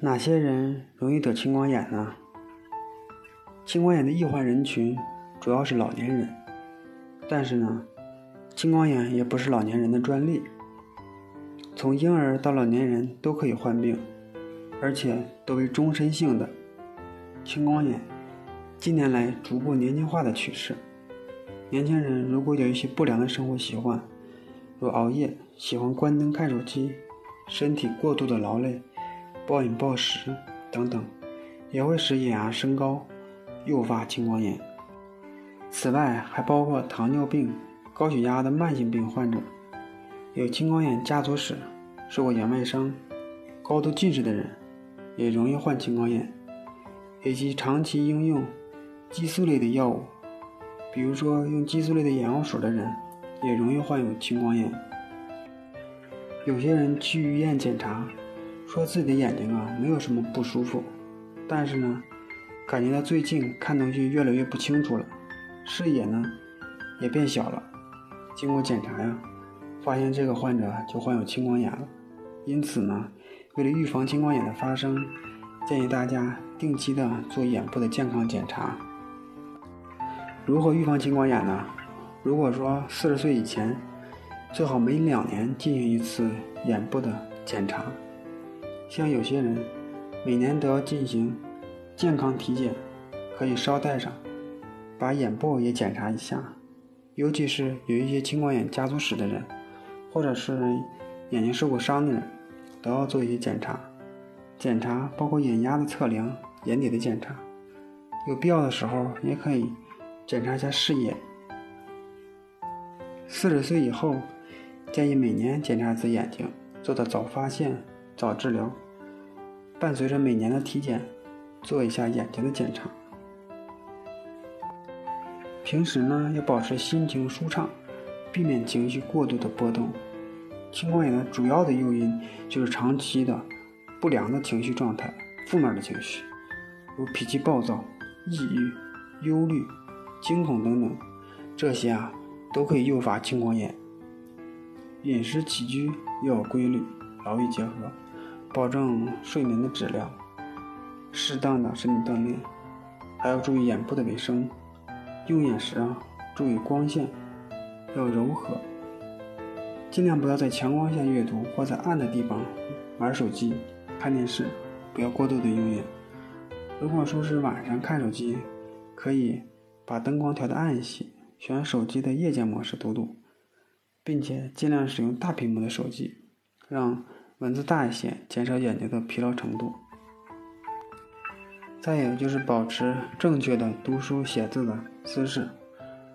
哪些人容易得青光眼呢？青光眼的易患人群主要是老年人，但是呢，青光眼也不是老年人的专利，从婴儿到老年人都可以患病，而且都为终身性的。青光眼近年来逐步年轻化的趋势，年轻人如果有一些不良的生活习惯，如熬夜、喜欢关灯看手机、身体过度的劳累。暴饮暴食等等，也会使眼压升高，诱发青光眼。此外，还包括糖尿病、高血压的慢性病患者，有青光眼家族史、受过眼外伤、高度近视的人，也容易患青光眼。以及长期应用激素类的药物，比如说用激素类的眼药水的人，也容易患有青光眼。有些人去医院检查。说自己的眼睛啊没有什么不舒服，但是呢，感觉到最近看东西越来越不清楚了，视野呢也变小了。经过检查呀，发现这个患者就患有青光眼了。因此呢，为了预防青光眼的发生，建议大家定期的做眼部的健康检查。如何预防青光眼呢？如果说四十岁以前，最好每两年进行一次眼部的检查。像有些人每年都要进行健康体检，可以捎带上把眼部也检查一下。尤其是有一些青光眼家族史的人，或者是眼睛受过伤的人，都要做一些检查。检查包括眼压的测量、眼底的检查，有必要的时候也可以检查一下视野。四十岁以后，建议每年检查一次眼睛，做到早发现。早治疗，伴随着每年的体检，做一下眼睛的检查。平时呢，要保持心情舒畅，避免情绪过度的波动。青光眼的主要的诱因就是长期的不良的情绪状态，负面的情绪，如脾气暴躁、抑郁、忧虑、惊恐等等，这些啊都可以诱发青光眼。饮食起居要有规律，劳逸结合。保证睡眠的质量，适当的身体锻炼，还要注意眼部的卫生。用眼时啊，注意光线要柔和，尽量不要在强光下阅读或在暗的地方玩手机、看电视，不要过度的用眼。如果说是晚上看手机，可以把灯光调的暗一些，选手机的夜间模式读读，并且尽量使用大屏幕的手机，让。文字大一些，减少眼睛的疲劳程度。再有就是保持正确的读书写字的姿势。